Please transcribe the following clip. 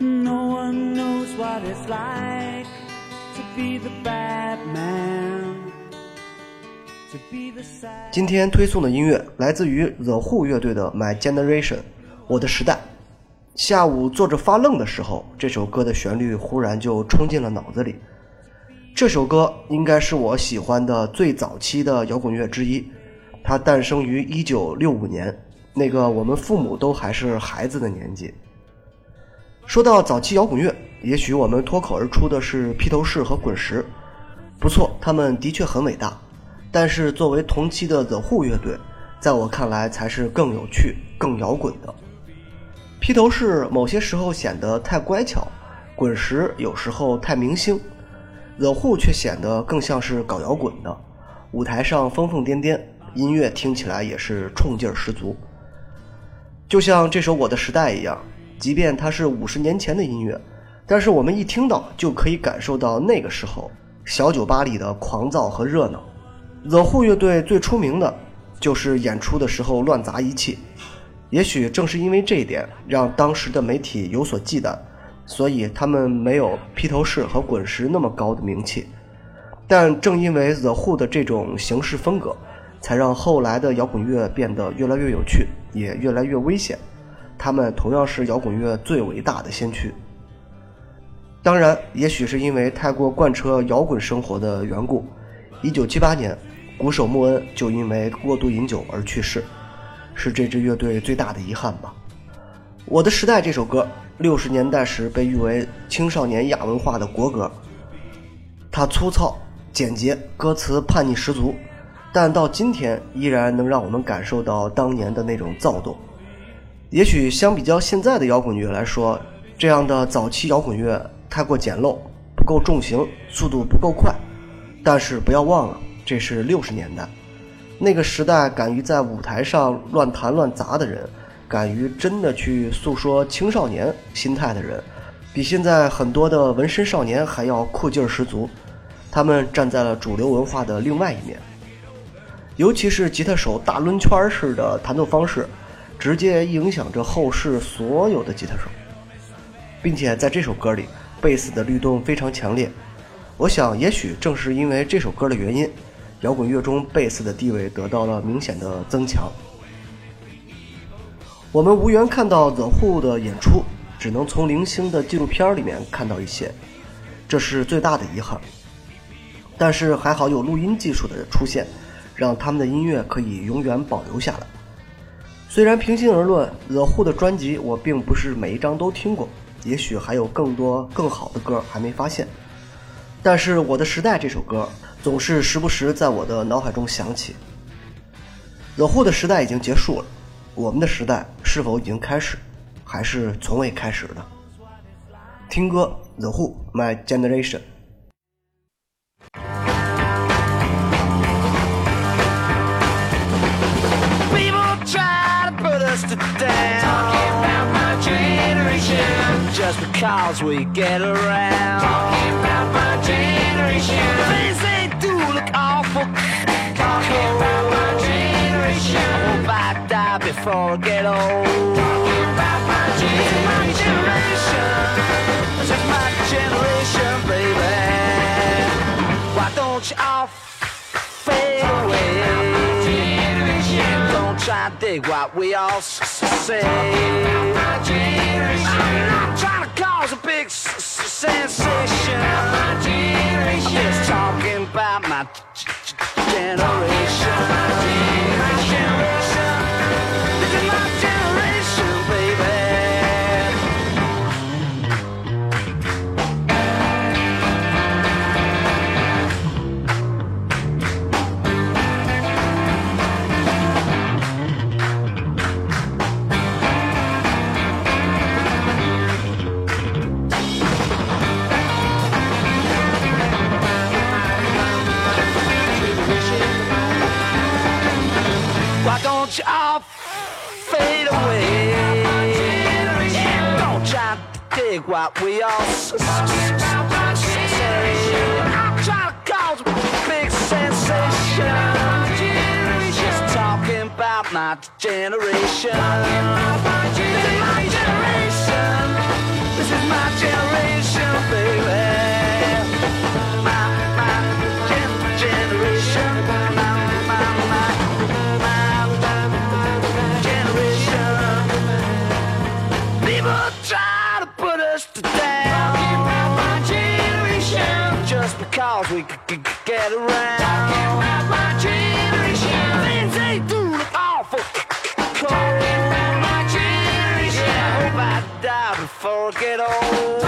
No one knows what it's like to be the bad man. 今天推送的音乐来自于 The Who 乐队的《My Generation》，我的时代。下午坐着发愣的时候，这首歌的旋律忽然就冲进了脑子里。这首歌应该是我喜欢的最早期的摇滚乐之一，它诞生于1965年，那个我们父母都还是孩子的年纪。说到早期摇滚乐，也许我们脱口而出的是披头士和滚石，不错，他们的确很伟大。但是作为同期的 The Who 乐队，在我看来才是更有趣、更摇滚的。披头士某些时候显得太乖巧，滚石有时候太明星，The Who 却显得更像是搞摇滚的，舞台上疯疯癫癫，音乐听起来也是冲劲儿十足。就像这首《我的时代》一样，即便它是五十年前的音乐，但是我们一听到就可以感受到那个时候小酒吧里的狂躁和热闹。The Who 乐队最出名的就是演出的时候乱砸一气。也许正是因为这一点，让当时的媒体有所忌惮，所以他们没有披头士和滚石那么高的名气。但正因为 The Who 的这种形式风格，才让后来的摇滚乐变得越来越有趣，也越来越危险。他们同样是摇滚乐最伟大的先驱。当然，也许是因为太过贯彻摇滚生活的缘故，1978年，鼓手穆恩就因为过度饮酒而去世。是这支乐队最大的遗憾吧。我的时代这首歌，六十年代时被誉为青少年亚文化的国歌。它粗糙、简洁，歌词叛逆十足，但到今天依然能让我们感受到当年的那种躁动。也许相比较现在的摇滚乐来说，这样的早期摇滚乐太过简陋，不够重型，速度不够快。但是不要忘了，这是六十年代。那个时代，敢于在舞台上乱弹乱砸的人，敢于真的去诉说青少年心态的人，比现在很多的纹身少年还要酷劲儿十足。他们站在了主流文化的另外一面，尤其是吉他手大抡圈式的弹奏方式，直接影响着后世所有的吉他手，并且在这首歌里，贝斯的律动非常强烈。我想，也许正是因为这首歌的原因。摇滚乐中贝斯的地位得到了明显的增强。我们无缘看到 The Who 的演出，只能从零星的纪录片里面看到一些，这是最大的遗憾。但是还好有录音技术的出现，让他们的音乐可以永远保留下来。虽然平心而论，The Who 的专辑我并不是每一张都听过，也许还有更多更好的歌还没发现。但是《我的时代》这首歌总是时不时在我的脑海中响起。The Who 的时代已经结束了，我们的时代是否已经开始，还是从未开始的？听歌，The Who，《My Generation》。Just because we get around. Talking about my generation. Things they do look awful. Talking about my generation. I hope I die before I get old. Talking about my generation. This is my generation, baby. Why don't you all fade away? Generation Don't try to dig what we all say. I'm not trying to cause a big sensation. I'm just talking about my generation. What we all I'm trying to cause a big sensation. Talking about my generation. Get around. My generation. Things they do look awful my generation. I hope I die before I get old.